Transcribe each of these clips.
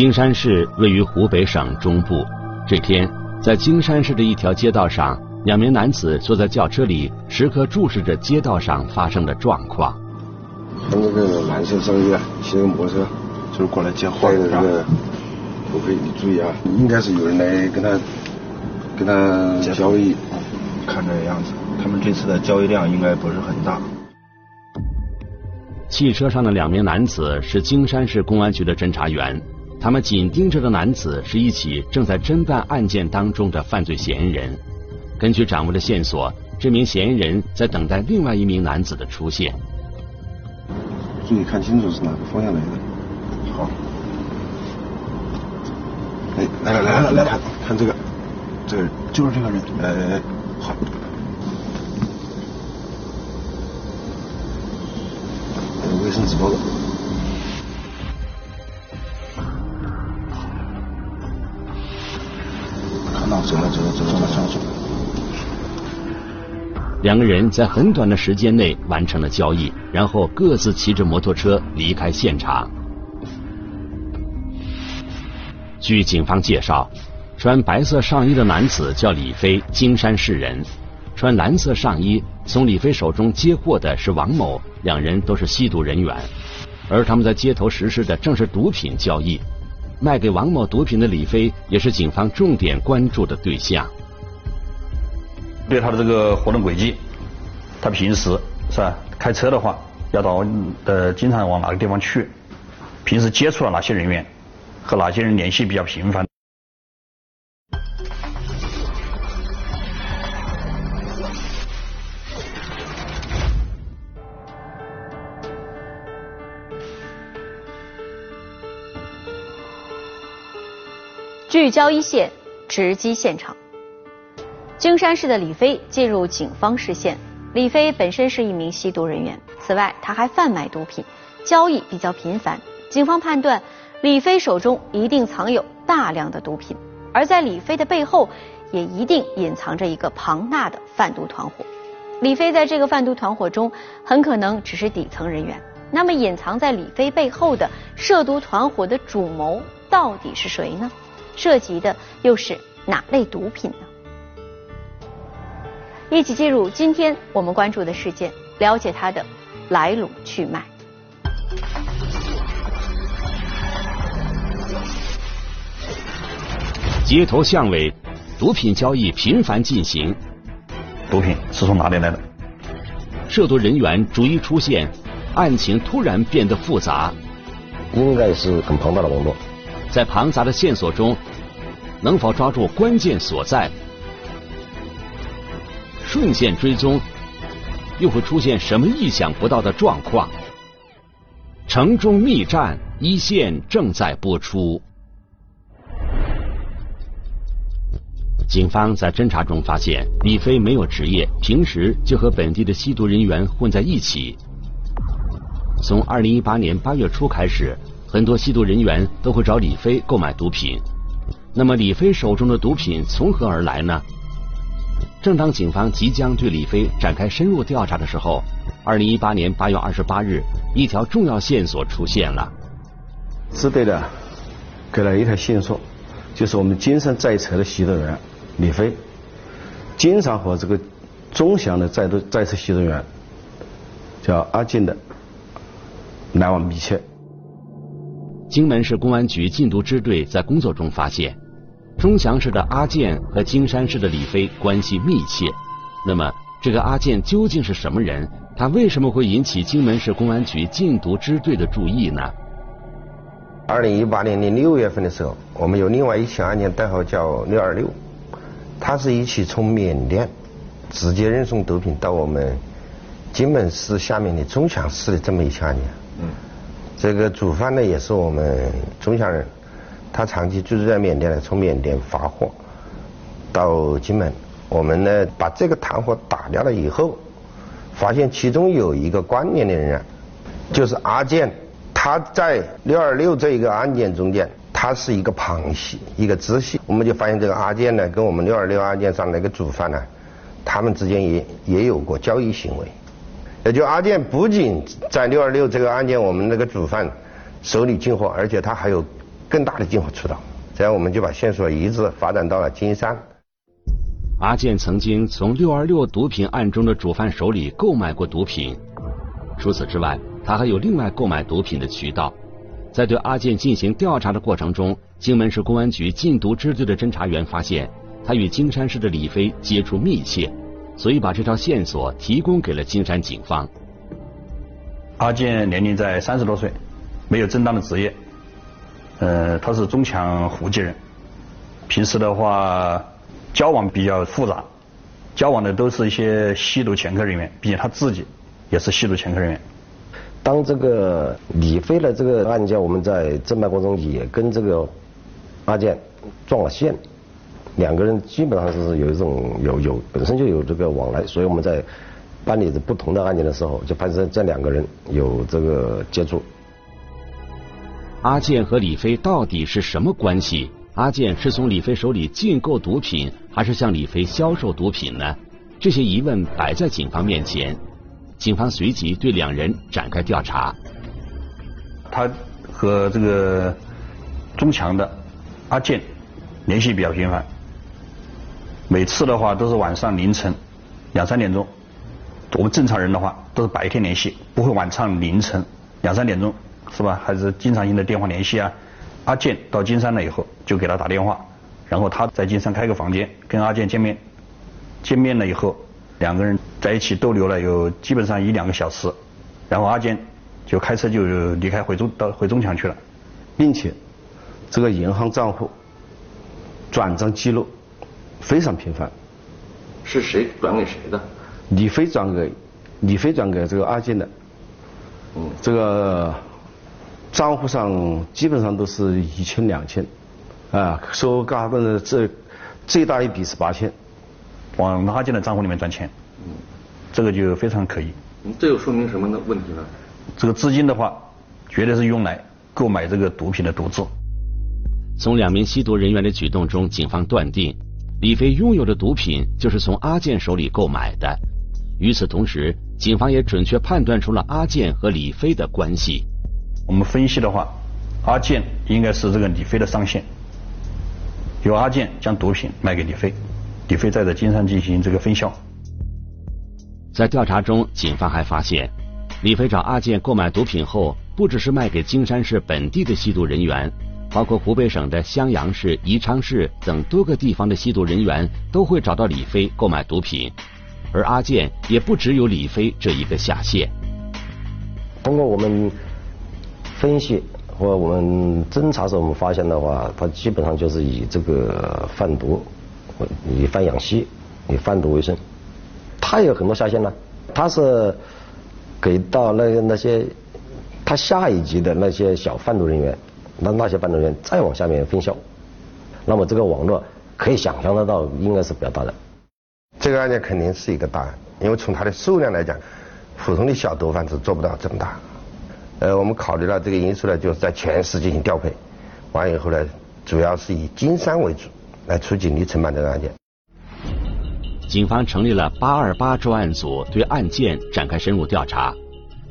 金山市位于湖北省中部。这天，在金山市的一条街道上，两名男子坐在轿车里，时刻注视着街道上发生的状况。从那个蓝色上衣，骑个摩托车，就是过来接货的，戴着这个头盔，你注意啊，应该是有人来跟他跟他交易。看这个样子，他们这次的交易量应该不是很大。汽车上的两名男子是金山市公安局的侦查员，他们紧盯着的男子是一起正在侦办案件当中的犯罪嫌疑人。根据掌握的线索，这名嫌疑人在等待另外一名男子的出现。注意看清楚是哪个方向来的。好。哎，来了来了来了，看看这个，这个就是这个人。哎哎哎，好。卫生纸包。看到，走了走了走了走了走。两个人在很短的时间内完成了交易，然后各自骑着摩托车离开现场。据警方介绍，穿白色上衣的男子叫李飞，金山市人；穿蓝色上衣从李飞手中接货的是王某，两人都是吸毒人员。而他们在街头实施的正是毒品交易，卖给王某毒品的李飞也是警方重点关注的对象。对他的这个活动轨迹，他平时是吧？开车的话，要到呃经常往哪个地方去？平时接触了哪些人员？和哪些人联系比较频繁？聚焦一线，直击现场。京山市的李飞进入警方视线。李飞本身是一名吸毒人员，此外他还贩卖毒品，交易比较频繁。警方判断，李飞手中一定藏有大量的毒品，而在李飞的背后，也一定隐藏着一个庞大的贩毒团伙。李飞在这个贩毒团伙中，很可能只是底层人员。那么，隐藏在李飞背后的涉毒团伙的主谋到底是谁呢？涉及的又是哪类毒品呢？一起进入今天我们关注的事件，了解它的来龙去脉。街头巷尾，毒品交易频繁进行。毒品是从哪里来的？涉毒人员逐一出现，案情突然变得复杂。应该是很庞大的网络。在庞杂的线索中，能否抓住关键所在？顺线追踪，又会出现什么意想不到的状况？城中密战一线正在播出。警方在侦查中发现，李飞没有职业，平时就和本地的吸毒人员混在一起。从二零一八年八月初开始，很多吸毒人员都会找李飞购买毒品。那么，李飞手中的毒品从何而来呢？正当警方即将对李飞展开深入调查的时候，二零一八年八月二十八日，一条重要线索出现了。支队的给了一条线索，就是我们金山在册的吸毒员李飞，经常和这个钟祥的在毒在册吸毒员叫阿进的来往密切。荆门市公安局禁毒支队在工作中发现。钟祥市的阿健和金山市的李飞关系密切，那么这个阿健究竟是什么人？他为什么会引起荆门市公安局禁毒支队的注意呢？二零一八年的六月份的时候，我们有另外一起案件，代号叫六二六，它是一起从缅甸直接运送毒品到我们荆门市下面的钟祥市的这么一起案件。嗯，这个主犯呢也是我们钟祥人。他长期居住在缅甸的，从缅甸发货到金门。我们呢把这个团伙打掉了以后，发现其中有一个关联的人，就是阿健。他在六二六这一个案件中间，他是一个旁系，一个支系。我们就发现这个阿健呢，跟我们六二六案件上那个主犯呢，他们之间也也有过交易行为。也就阿健不仅在六二六这个案件我们那个主犯手里进货，而且他还有。更大的进货渠道。这样我们就把线索一直发展到了金山。阿健曾经从六二六毒品案中的主犯手里购买过毒品，除此之外，他还有另外购买毒品的渠道。在对阿健进行调查的过程中，荆门市公安局禁毒支队的侦查员发现，他与金山市的李飞接触密切，所以把这条线索提供给了金山警方。阿健年龄在三十多岁，没有正当的职业，呃，他是中强户籍人，平时的话。交往比较复杂，交往的都是一些吸毒前科人员，并且他自己也是吸毒前科人员。当这个李飞的这个案件，我们在侦办过程中也跟这个阿健撞了线，两个人基本上是有一种有有本身就有这个往来，所以我们在办理着不同的案件的时候，就发现这两个人有这个接触。阿健和李飞到底是什么关系？阿健是从李飞手里进购毒品，还是向李飞销售毒品呢？这些疑问摆在警方面前，警方随即对两人展开调查。他和这个中强的阿健联系比较频繁，每次的话都是晚上凌晨两三点钟。我们正常人的话都是白天联系，不会晚上凌晨两三点钟，是吧？还是经常性的电话联系啊？阿健到金山了以后，就给他打电话，然后他在金山开个房间，跟阿健见面。见面了以后，两个人在一起逗留了有基本上一两个小时，然后阿健就开车就离开回中到回中强去了，并且这个银行账户转账记录非常频繁。是谁转给谁的？李飞转给李飞转给这个阿健的。嗯，这个。账户上基本上都是一千两千，啊，说嘎嘣的这最大一笔是八千，往阿健的账户里面转钱，嗯，这个就非常可疑。这又说明什么呢？问题呢？这个资金的话，绝对是用来购买这个毒品的毒资。从两名吸毒人员的举动中，警方断定李飞拥有的毒品就是从阿健手里购买的。与此同时，警方也准确判断出了阿健和李飞的关系。我们分析的话，阿健应该是这个李飞的上线，由阿健将毒品卖给李飞，李飞再在金山进行这个分销。在调查中，警方还发现，李飞找阿健购买毒品后，不只是卖给金山市本地的吸毒人员，包括湖北省的襄阳市、宜昌市等多个地方的吸毒人员都会找到李飞购买毒品，而阿健也不只有李飞这一个下线。通过我们。分析或我们侦查时候，我们发现的话，他基本上就是以这个贩毒、以贩养吸、以贩毒为生。他有很多下线呢，他是给到那个那些他下一级的那些小贩毒人员，那那些贩毒人员再往下面分销。那么这个网络可以想象得到，应该是比较大的。这个案件肯定是一个大案，因为从它的数量来讲，普通的小毒贩是做不到这么大。呃，我们考虑了这个因素呢，就是在全市进行调配，完以后呢，主要是以金山为主来出警力承办这个案件。警方成立了八二八专案组，对案件展开深入调查。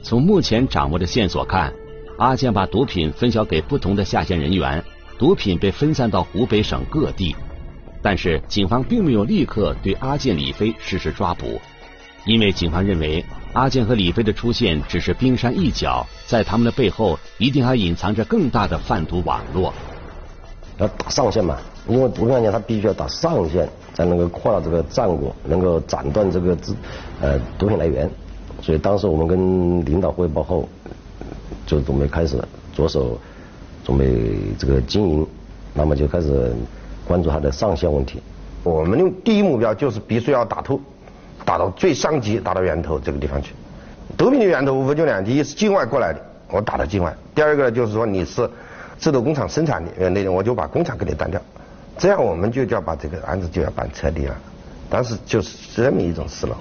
从目前掌握的线索看，阿健把毒品分销给不同的下线人员，毒品被分散到湖北省各地。但是警方并没有立刻对阿健、李飞实施抓捕，因为警方认为。阿健和李飞的出现只是冰山一角，在他们的背后一定还隐藏着更大的贩毒网络。要打上线嘛？因为毒品案件它必须要打上线，才能够扩大这个战果，能够斩断这个资呃毒品来源。所以当时我们跟领导汇报后，就准备开始着手准备这个经营，那么就开始关注它的上线问题。我们的第一目标就是必须要打透。打到最上级，打到源头这个地方去。毒品的源头无非就两：第一是境外过来的，我打到境外；第二个呢，就是说你是制毒工厂生产的，呃，那我就把工厂给你端掉。这样我们就叫把这个案子就要办彻底了。当时就是这么一种思路。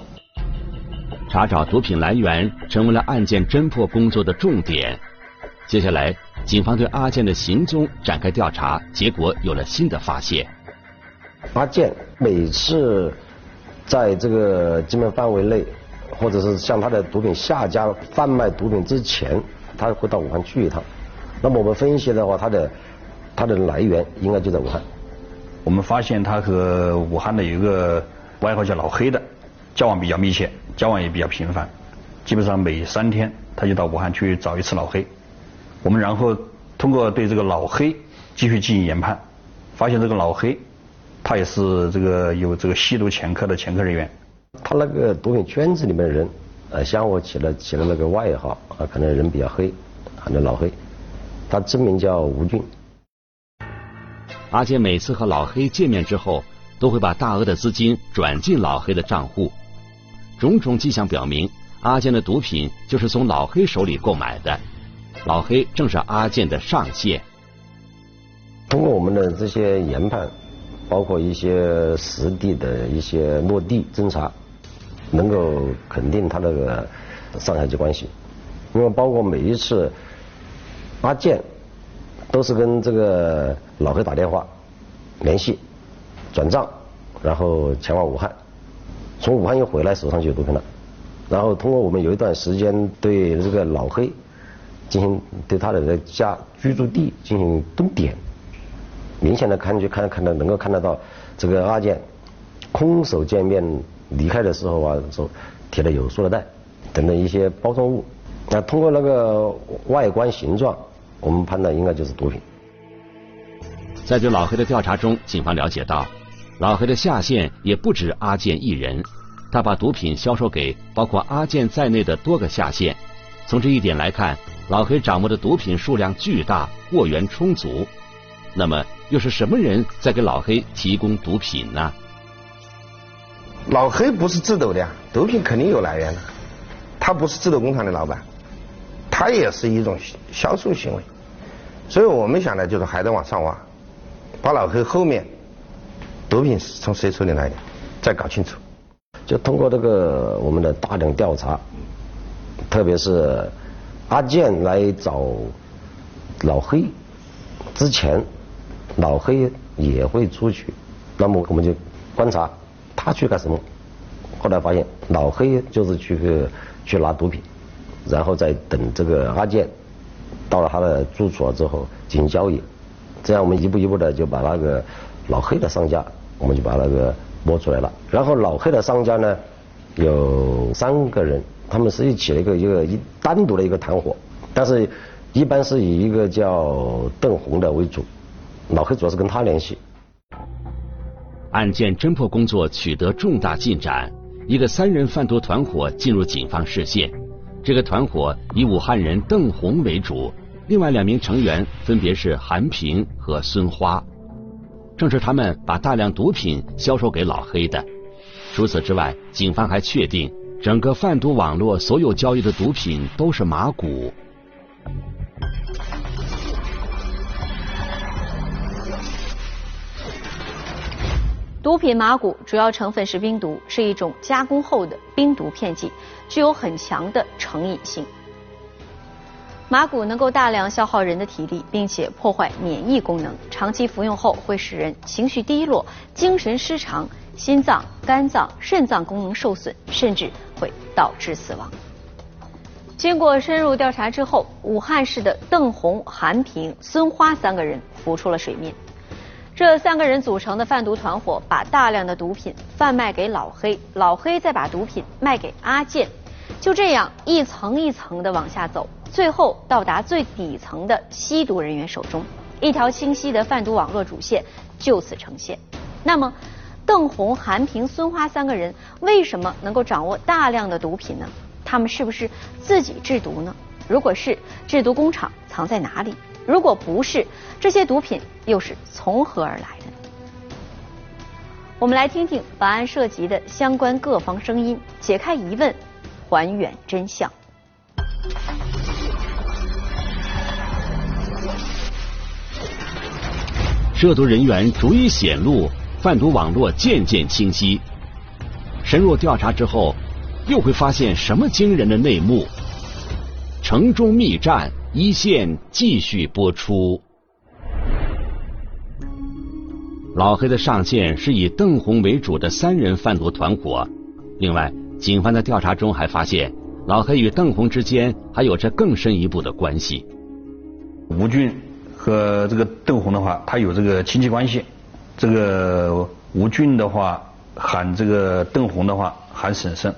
查找毒品来源成为了案件侦破工作的重点。接下来，警方对阿健的行踪展开调查，结果有了新的发现。阿健每次。在这个基本范围内，或者是向他的毒品下家贩卖毒品之前，他会到武汉去一趟。那么我们分析的话，他的他的来源应该就在武汉。我们发现他和武汉的有一个外号叫老黑的交往比较密切，交往也比较频繁，基本上每三天他就到武汉去找一次老黑。我们然后通过对这个老黑继续进行研判，发现这个老黑他也是这个有这个吸毒前科的前科人员。他那个毒品圈子里面的人，呃，向我起了起了那个外号，啊，可能人比较黑，喊叫老黑。他真名叫吴俊。阿健每次和老黑见面之后，都会把大额的资金转进老黑的账户。种种迹象表明，阿健的毒品就是从老黑手里购买的。老黑正是阿健的上线。通过我们的这些研判，包括一些实地的一些落地侦查，能够肯定他那个上下级关系。因为包括每一次阿健都是跟这个。老黑打电话联系转账，然后前往武汉，从武汉又回来，手上就有毒品了。然后通过我们有一段时间对这个老黑进行对他的家居住地进行蹲点，明显的看就看看到能够看得到这个阿健空手见面离开的时候啊，说提了有塑料袋等等一些包装物。那通过那个外观形状，我们判断应该就是毒品。在对老黑的调查中，警方了解到，老黑的下线也不止阿健一人，他把毒品销售给包括阿健在内的多个下线。从这一点来看，老黑掌握的毒品数量巨大，货源充足。那么，又是什么人在给老黑提供毒品呢？老黑不是制毒的呀，毒品肯定有来源的。他不是制毒工厂的老板，他也是一种销售行为。所以我们想呢，就是还在往上挖。把老黑后面毒品是从谁手里来的，再搞清楚。就通过这个我们的大量调查，特别是阿健来找老黑之前，老黑也会出去，那么我们就观察他去干什么。后来发现老黑就是去去拿毒品，然后再等这个阿健到了他的住处之后进行交易。这样我们一步一步的就把那个老黑的商家，我们就把那个摸出来了。然后老黑的商家呢，有三个人，他们是一起的一个一个一单独的一个团伙，但是一般是以一个叫邓红的为主。老黑主要是跟他联系。案件侦破工作取得重大进展，一个三人贩毒团伙进入警方视线。这个团伙以武汉人邓红为主。另外两名成员分别是韩平和孙花，正是他们把大量毒品销售给老黑的。除此之外，警方还确定整个贩毒网络所有交易的毒品都是麻古。毒品麻古主要成分是冰毒，是一种加工后的冰毒片剂，具有很强的成瘾性。麻古能够大量消耗人的体力，并且破坏免疫功能。长期服用后会使人情绪低落、精神失常、心脏、肝脏、肾脏功能受损，甚至会导致死亡。经过深入调查之后，武汉市的邓红、韩平、孙花三个人浮出了水面。这三个人组成的贩毒团伙，把大量的毒品贩卖给老黑，老黑再把毒品卖给阿健，就这样一层一层的往下走。最后到达最底层的吸毒人员手中，一条清晰的贩毒网络主线就此呈现。那么，邓红、韩平、孙花三个人为什么能够掌握大量的毒品呢？他们是不是自己制毒呢？如果是，制毒工厂藏在哪里？如果不是，这些毒品又是从何而来的？我们来听听本案涉及的相关各方声音，解开疑问，还原真相。涉毒人员逐一显露，贩毒网络渐渐清晰。深入调查之后，又会发现什么惊人的内幕？城中密战一线继续播出。老黑的上线是以邓红为主的三人贩毒团伙。另外，警方在调查中还发现，老黑与邓红之间还有着更深一步的关系。吴俊和这个邓红的话，他有这个亲戚关系。这个吴俊的话喊这个邓红的话喊婶婶。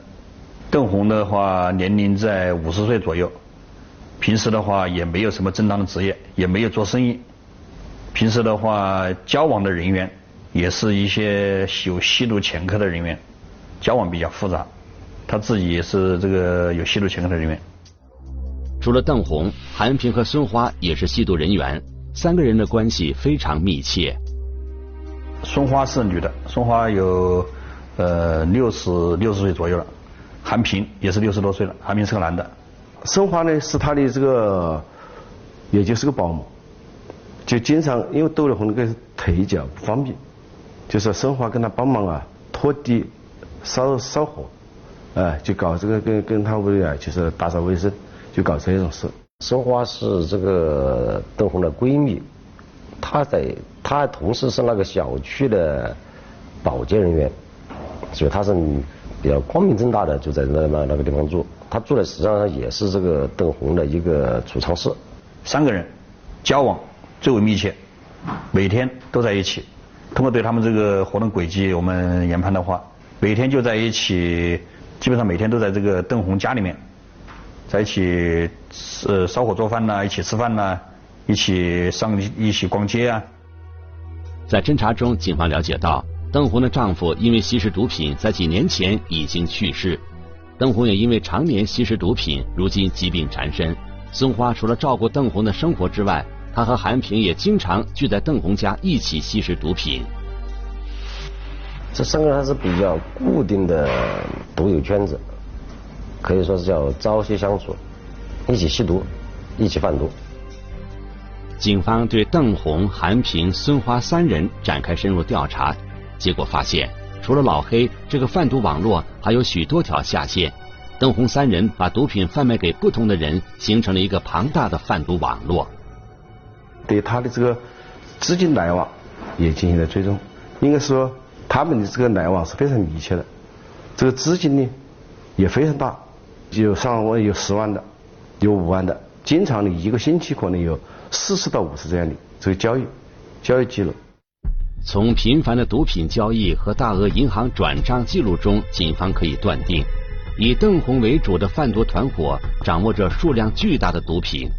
邓红的话年龄在五十岁左右，平时的话也没有什么正当的职业，也没有做生意。平时的话交往的人员也是一些有吸毒前科的人员，交往比较复杂。他自己也是这个有吸毒前科的人员。除了邓红，韩平和孙花也是吸毒人员，三个人的关系非常密切。孙花是女的，孙花有呃六十六十岁左右了，韩平也是六十多岁了，韩平是个男的。孙花呢是他的这个，也就是个保姆，就经常因为窦立红那个腿脚不方便，就是孙花跟他帮忙啊拖地、烧烧火，哎，就搞这个跟跟他屋里啊就是打扫卫生。就搞这种事。孙花是这个窦红的闺蜜，她在她同时是那个小区的保洁人员，所以她是比较光明正大的就在那那那个地方住。她住的实际上也是这个邓红的一个储藏室。三个人交往最为密切，每天都在一起。通过对他们这个活动轨迹我们研判的话，每天就在一起，基本上每天都在这个邓红家里面。在一起呃烧火做饭呐，一起吃饭呐，一起上一起逛街啊。在侦查中，警方了解到，邓红的丈夫因为吸食毒品，在几年前已经去世。邓红也因为常年吸食毒品，如今疾病缠身。孙花除了照顾邓红的生活之外，她和韩平也经常聚在邓红家一起吸食毒品。这三个人还是比较固定的毒友圈子。可以说是叫朝夕相处，一起吸毒，一起贩毒。警方对邓红、韩平、孙花三人展开深入调查，结果发现，除了老黑这个贩毒网络，还有许多条下线。邓红三人把毒品贩卖给不同的人，形成了一个庞大的贩毒网络。对他的这个资金来往也进行了追踪，应该说他们的这个来往是非常密切的，这个资金呢也非常大。有上万、有十万的，有五万的，经常的一个星期可能有四十到五十这样的这个交易，交易记录。从频繁的毒品交易和大额银行转账记录中，警方可以断定，以邓红为主的贩毒团伙掌握着数量巨大的毒品。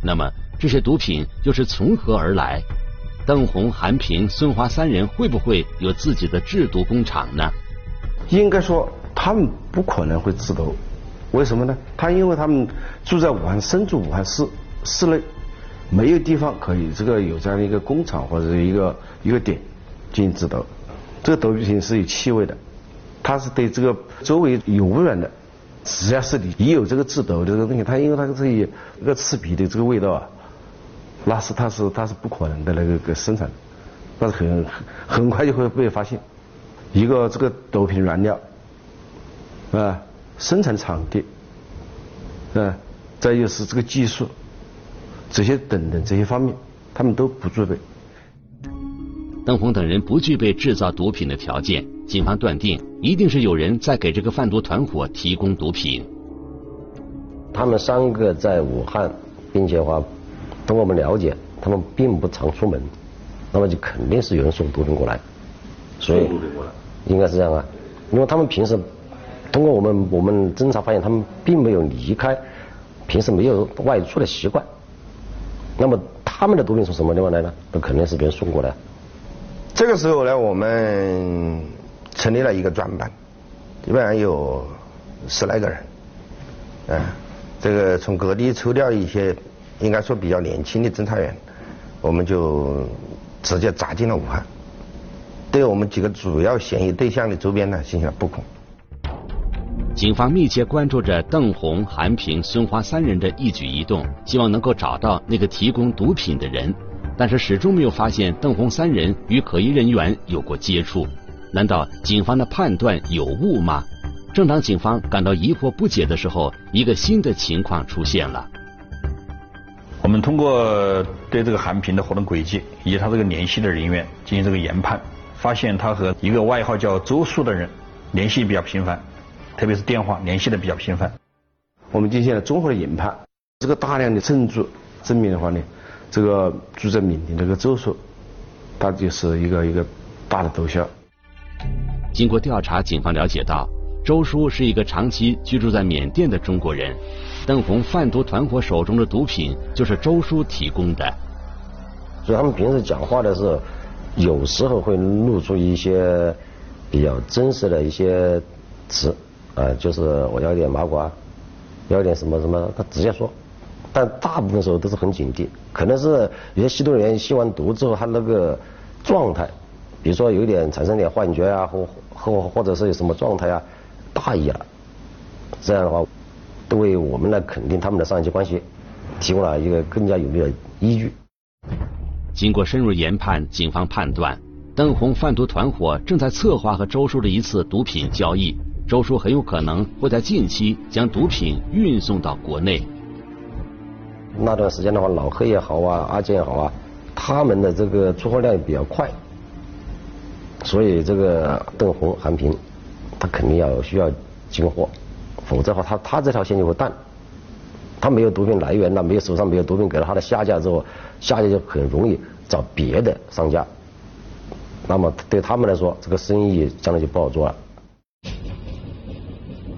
那么，这些毒品又是从何而来？邓红、韩平、孙华三人会不会有自己的制毒工厂呢？应该说，他们不可能会制毒。为什么呢？他因为他们住在武汉，身处武汉市市内，没有地方可以这个有这样的一个工厂或者一个一个点进行制毒。这个毒品是有气味的，它是对这个周围有污染的。只要是你一有这个制毒的这个东西，它因为它这一那个刺鼻的这个味道啊，那是它是它是不可能的那个个生产的，那是很很快就会被发现。一个这个毒品原料啊。生产场地，啊，再就是这个技术，这些等等这些方面，他们都不具备。邓红等人不具备制造毒品的条件，警方断定一定是有人在给这个贩毒团伙提供毒品。他们三个在武汉，并且话，通过我们了解，他们并不常出门，那么就肯定是有人送毒品过来，所以应该是这样啊，因为他们平时。通过我们我们侦查发现，他们并没有离开，平时没有外出的习惯。那么他们的毒品从什么地方来呢？那肯定是别人送过来。这个时候呢，我们成立了一个专班，基本上有十来个人。嗯，这个从各地抽调一些，应该说比较年轻的侦查员，我们就直接砸进了武汉，对我们几个主要嫌疑对象的周边呢进行了布控。警方密切关注着邓红、韩平、孙花三人的一举一动，希望能够找到那个提供毒品的人，但是始终没有发现邓红三人与可疑人员有过接触。难道警方的判断有误吗？正当警方感到疑惑不解的时候，一个新的情况出现了。我们通过对这个韩平的活动轨迹以及他这个联系的人员进行这个研判，发现他和一个外号叫周树的人联系比较频繁。特别是电话联系的比较频繁，我们进行了综合的研判，这个大量的证据证明的话呢，这个住在缅甸这个周叔，他就是一个一个大的毒枭。经过调查，警方了解到，周叔是一个长期居住在缅甸的中国人，邓红贩毒团伙手中的毒品就是周叔提供的。所以他们平时讲话的时候，有时候会露出一些比较真实的一些词，呃，就是我要点麻瓜，要点什么什么，他直接说。但大部分时候都是很警惕，可能是有些吸毒人员吸完毒之后，他那个状态，比如说有点产生点幻觉啊，或或或者是有什么状态啊，大意了，这样的话，都为我们来肯定他们的上级关系提供了一个更加有力的依据。经过深入研判，警方判断邓红贩毒团伙正在策划和周叔的一次毒品交易，周叔很有可能会在近期将毒品运送到国内。那段时间的话，老黑也好啊，阿健也好啊，他们的这个出货量也比较快，所以这个邓红、韩平，他肯定要需要进货，否则的话，他他这条线就会断。他没有毒品来源了，没有手上没有毒品给了他的下家之后，下家就很容易找别的商家，那么对他们来说，这个生意将来就不好做了。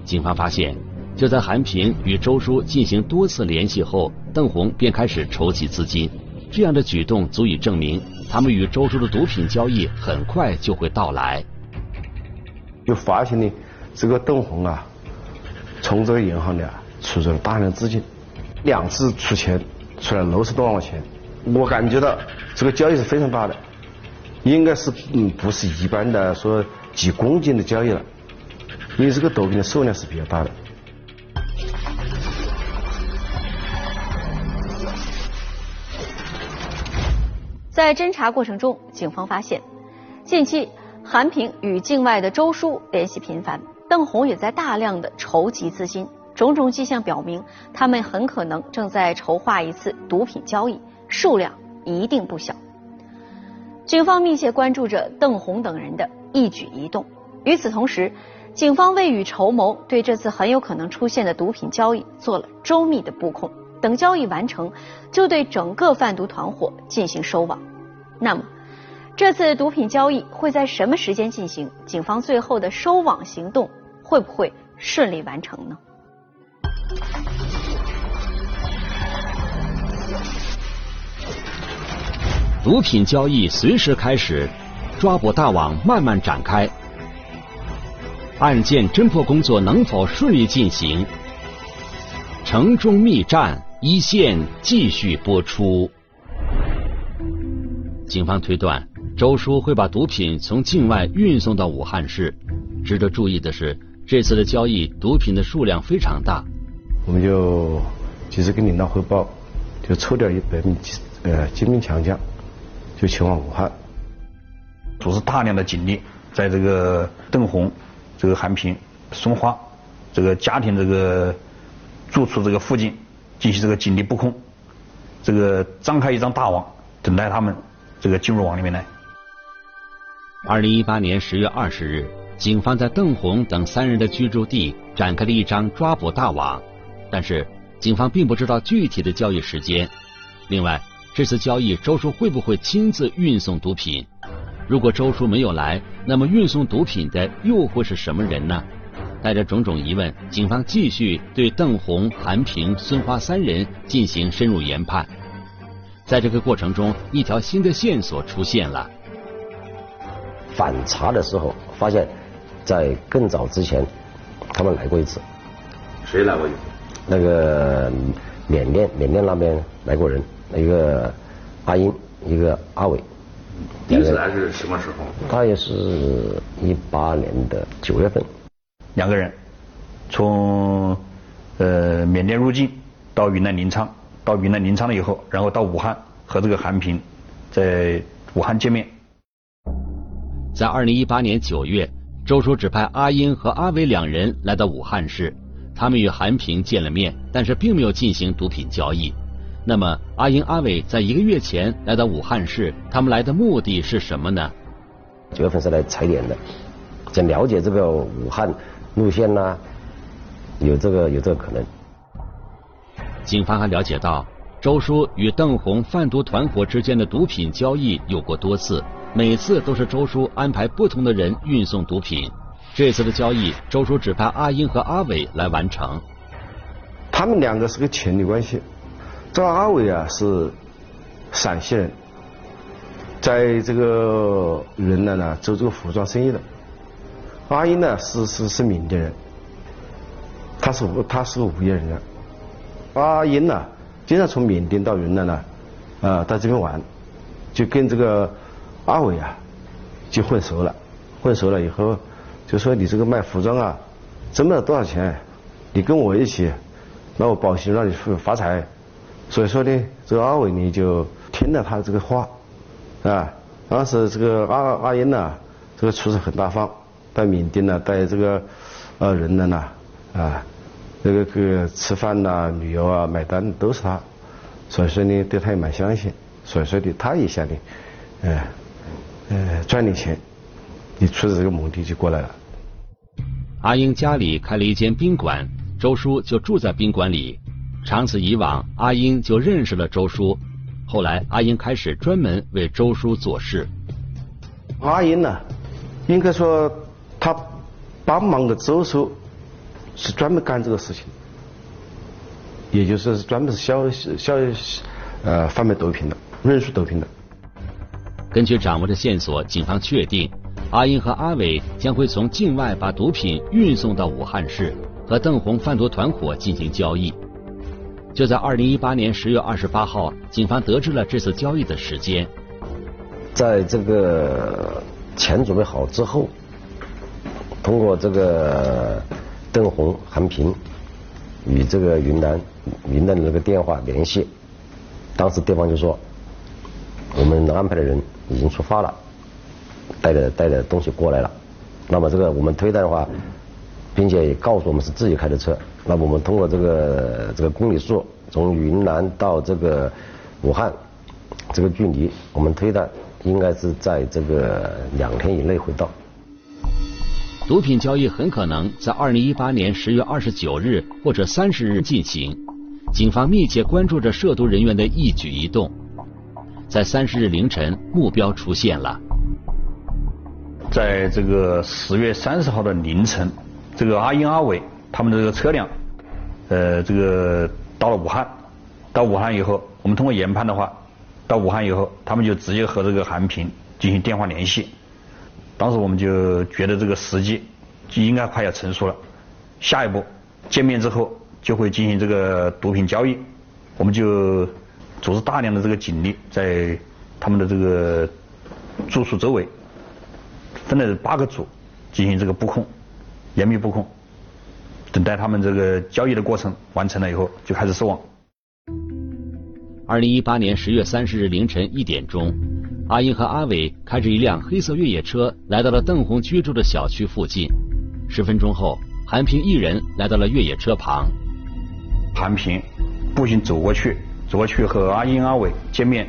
警方发现。就在韩平与周叔进行多次联系后，邓红便开始筹集资金。这样的举动足以证明，他们与周叔的毒品交易很快就会到来。就发现呢，这个邓红啊，从这个银行里啊出了大量资金，两次出钱出了六十多万块钱。我感觉到这个交易是非常大的，应该是嗯不是一般的说几公斤的交易了，因为这个毒品的数量是比较大的。在侦查过程中，警方发现，近期韩平与境外的周叔联系频繁，邓红也在大量的筹集资金，种种迹象表明，他们很可能正在筹划一次毒品交易，数量一定不小。警方密切关注着邓红等人的一举一动。与此同时，警方未雨绸缪，对这次很有可能出现的毒品交易做了周密的布控。等交易完成，就对整个贩毒团伙进行收网。那么，这次毒品交易会在什么时间进行？警方最后的收网行动会不会顺利完成呢？毒品交易随时开始，抓捕大网慢慢展开，案件侦破工作能否顺利进行？城中密战。一线继续播出。警方推断，周叔会把毒品从境外运送到武汉市。值得注意的是，这次的交易毒品的数量非常大。我们就及时跟领导汇报，就抽调一百名呃精兵强将，就前往武汉，组织大量的警力，在这个邓红、这个韩平、松花这个家庭这个住处这个附近。进行这个警力布控，这个张开一张大网，等待他们这个进入网里面来。二零一八年十月二十日，警方在邓红等三人的居住地展开了一张抓捕大网，但是警方并不知道具体的交易时间。另外，这次交易周叔会不会亲自运送毒品？如果周叔没有来，那么运送毒品的又会是什么人呢？带着种种疑问，警方继续对邓红、韩平、孙花三人进行深入研判。在这个过程中，一条新的线索出现了。反查的时候，发现，在更早之前，他们来过一次。谁来过一次？那个缅甸，缅甸那边来过人，一个阿英，一个阿伟。第一次来是什么时候？大约是一八年的九月份。两个人从呃缅甸入境到云南临沧，到云南临沧了以后，然后到武汉和这个韩平在武汉见面。在二零一八年九月，周叔指派阿英和阿伟两人来到武汉市，他们与韩平见了面，但是并没有进行毒品交易。那么阿英、阿伟在一个月前来到武汉市，他们来的目的是什么呢？九月份是来踩点的，想了解这个武汉。路线呢？有这个有这个可能。警方还了解到，周叔与邓红贩毒团伙之间的毒品交易有过多次，每次都是周叔安排不同的人运送毒品。这次的交易，周叔指派阿英和阿伟来完成。他们两个是个情侣关系。这个阿伟啊是陕西人，在这个云南呢做这个服装生意的。阿英呢是是是缅甸人，他是他是个无业人员。阿英呢经常从缅甸到云南呢啊到这边玩，就跟这个阿伟啊就混熟了，混熟了以后就说你这个卖服装啊挣不了多少钱，你跟我一起，那我保险让你发财。所以说呢，这个阿伟呢就听了他这个话，啊，当时这个阿阿英呢，这个出手很大方，在缅甸呢，在这个呃云南呐，啊，这个个吃饭呐、旅游啊、买单都是他，所以说呢，对他也蛮相信，所以说呢，他也想呢，呃，呃赚点钱，你出这个目的就过来了。阿英家里开了一间宾馆，周叔就住在宾馆里。长此以往，阿英就认识了周叔。后来，阿英开始专门为周叔做事。阿英呢，应该说他帮忙的周叔是专门干这个事情，也就是专门是销销呃贩卖毒品的，运输毒品的。根据掌握的线索，警方确定阿英和阿伟将会从境外把毒品运送到武汉市，和邓红贩毒团伙进行交易。就在二零一八年十月二十八号，警方得知了这次交易的时间。在这个钱准备好之后，通过这个邓红、韩平与这个云南云南的那个电话联系，当时对方就说，我们安排的人已经出发了，带着带着东西过来了。那么这个我们推断的话，并且也告诉我们是自己开的车。那我们通过这个这个公里数，从云南到这个武汉这个距离，我们推断应该是在这个两天以内会到。毒品交易很可能在二零一八年十月二十九日或者三十日进行，警方密切关注着涉毒人员的一举一动。在三十日凌晨，目标出现了。在这个十月三十号的凌晨，这个阿英阿伟。他们的这个车辆，呃，这个到了武汉，到武汉以后，我们通过研判的话，到武汉以后，他们就直接和这个韩平进行电话联系。当时我们就觉得这个时机就应该快要成熟了，下一步见面之后就会进行这个毒品交易，我们就组织大量的这个警力在他们的这个住宿周围分了八个组进行这个布控，严密布控。等待他们这个交易的过程完成了以后，就开始收网。二零一八年十月三十日凌晨一点钟，阿英和阿伟开着一辆黑色越野车来到了邓红居住的小区附近。十分钟后，韩平一人来到了越野车旁。韩平步行走过去，走过去和阿英、阿伟见面。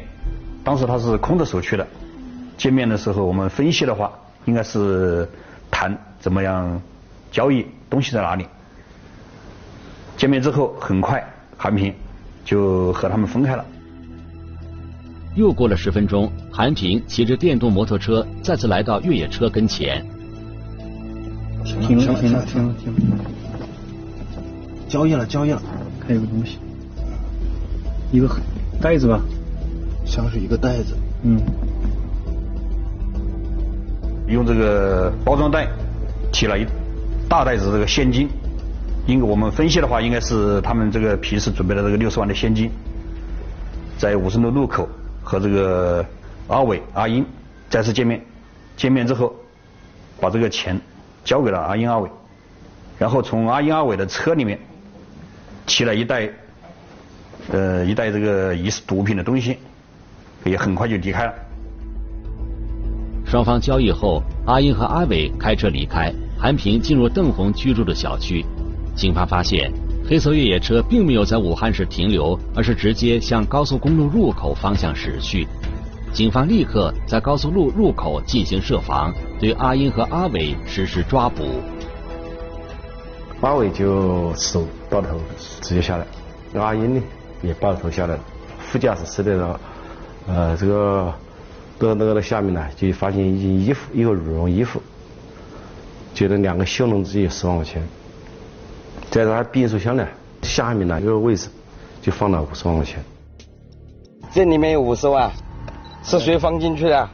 当时他是空着手去的。见面的时候，我们分析的话，应该是谈怎么样交易，东西在哪里。见面之后，很快韩平就和他们分开了。又过了十分钟，韩平骑着电动摩托车再次来到越野车跟前。停了，停了，停了，停了，停了。交易了，交易了，看有个东西，一个袋子吧，像是一个袋子。嗯。用这个包装袋提了一大袋子这个现金。应我们分析的话，应该是他们这个平时准备的这个六十万的现金，在武胜路路口和这个阿伟、阿英再次见面，见面之后，把这个钱交给了阿英、阿伟，然后从阿英、阿伟的车里面提了一袋，呃，一袋这个疑似毒品的东西，也很快就离开了。双方交易后，阿英和阿伟开车离开，韩平进入邓红居住的小区。警方发现，黑色越野车并没有在武汉市停留，而是直接向高速公路入口方向驶去。警方立刻在高速路入口进行设防，对阿英和阿伟实施抓捕。阿伟就手抱头直接下来，阿英呢也抱头下来了。副驾驶室的呃这个的那个的下面呢，就发现一件衣服，一个羽绒衣服，觉得两个袖笼子有十万块钱，在他变速箱呢下面呢一个位置，就放了五十万块钱。这里面有五十万，是谁放进去的？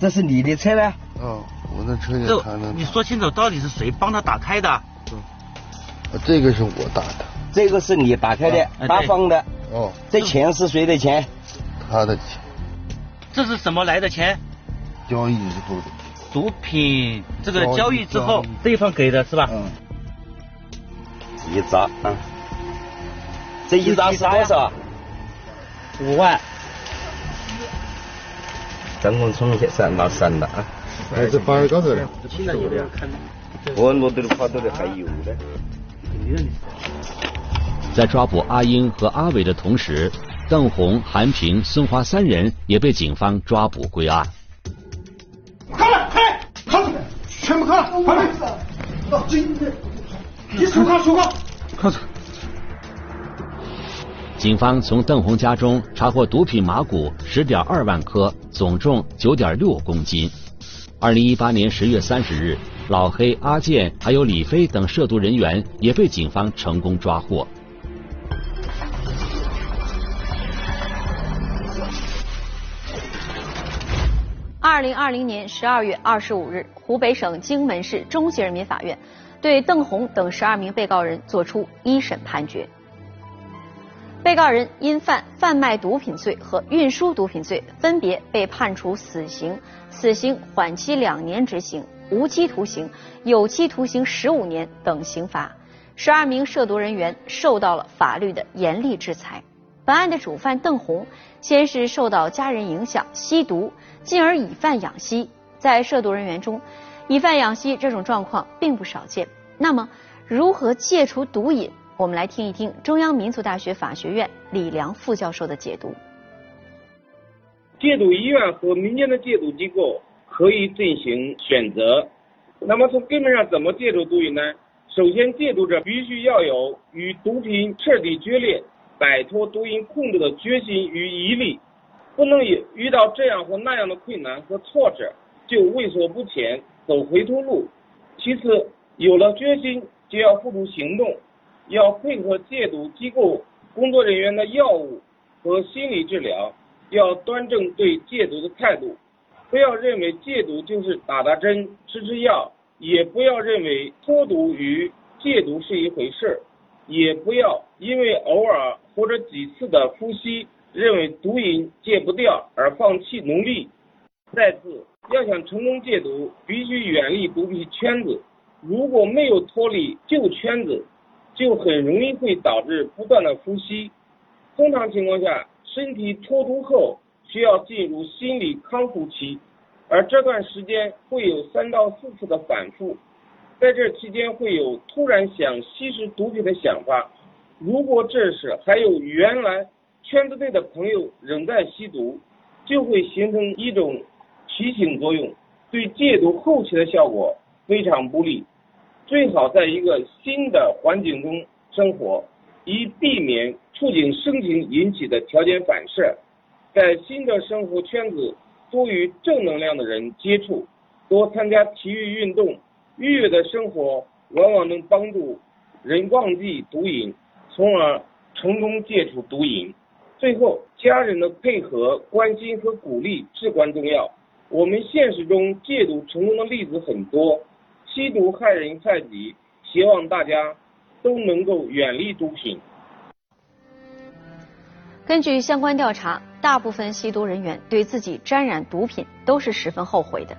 这是你的车呢？哦，我的车也这开了。你说清楚，到底是谁帮他打开的？这个是我打的。这个是你打开的，哎他放的。哦，这钱是谁的钱？他的钱，这是什么来的钱？交易之后的。毒品这个交易之后，对方给的是吧？嗯。一扎啊，这一扎是多少？五万。灯红冲去闪到闪了啊！还是八十高头的。我落到跑到的还有的。在抓捕阿英和阿伟的同时，邓红、韩平、孙华三人也被警方抓捕归案。开了，开了，铐住，全部铐了，快点！到这，你手铐，手铐，铐住。警方从邓红家中查获毒品麻古十点二万颗，总重九点六公斤。二零一八年十月三十日，老黑、阿健还有李飞等涉毒人员也被警方成功抓获。二零二零年十二月二十五日，湖北省荆门市中级人民法院对邓红等十二名被告人作出一审判决。被告人因犯贩卖毒品罪和运输毒品罪，分别被判处死刑、死刑缓期两年执行、无期徒刑、有期徒刑十五年等刑罚。十二名涉毒人员受到了法律的严厉制裁。本案的主犯邓红，先是受到家人影响吸毒，进而以贩养吸。在涉毒人员中，以贩养吸这种状况并不少见。那么，如何戒除毒瘾？我们来听一听中央民族大学法学院李良副教授的解读。戒毒医院和民间的戒毒机构可以进行选择。那么从根本上怎么戒除毒瘾呢？首先，戒毒者必须要有与毒品彻底决裂、摆脱毒瘾控制的决心与毅力，不能遇遇到这样或那样的困难和挫折就畏缩不前、走回头路。其次，有了决心就要付出行动。要配合戒毒机构工作人员的药物和心理治疗，要端正对戒毒的态度，不要认为戒毒就是打打针、吃吃药，也不要认为脱毒与戒毒是一回事，也不要因为偶尔或者几次的呼吸，认为毒瘾戒不掉而放弃努力。再次，要想成功戒毒，必须远离毒品圈子，如果没有脱离旧圈子。就很容易会导致不断的呼吸。通常情况下，身体脱毒后需要进入心理康复期，而这段时间会有三到四次的反复。在这期间会有突然想吸食毒品的想法。如果这时还有原来圈子内的朋友仍在吸毒，就会形成一种提醒作用，对戒毒后期的效果非常不利。最好在一个新的环境中生活，以避免触景生情引起的条件反射。在新的生活圈子，多与正能量的人接触，多参加体育运动，愉悦的生活往往能帮助人忘记毒瘾，从而成功戒除毒瘾。最后，家人的配合、关心和鼓励至关重要。我们现实中戒毒成功的例子很多。吸毒害人害己，希望大家都能够远离毒品。根据相关调查，大部分吸毒人员对自己沾染毒品都是十分后悔的，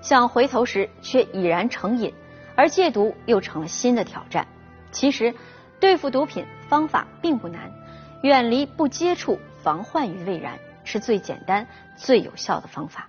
想回头时却已然成瘾，而戒毒又成了新的挑战。其实，对付毒品方法并不难，远离不接触，防患于未然，是最简单、最有效的方法。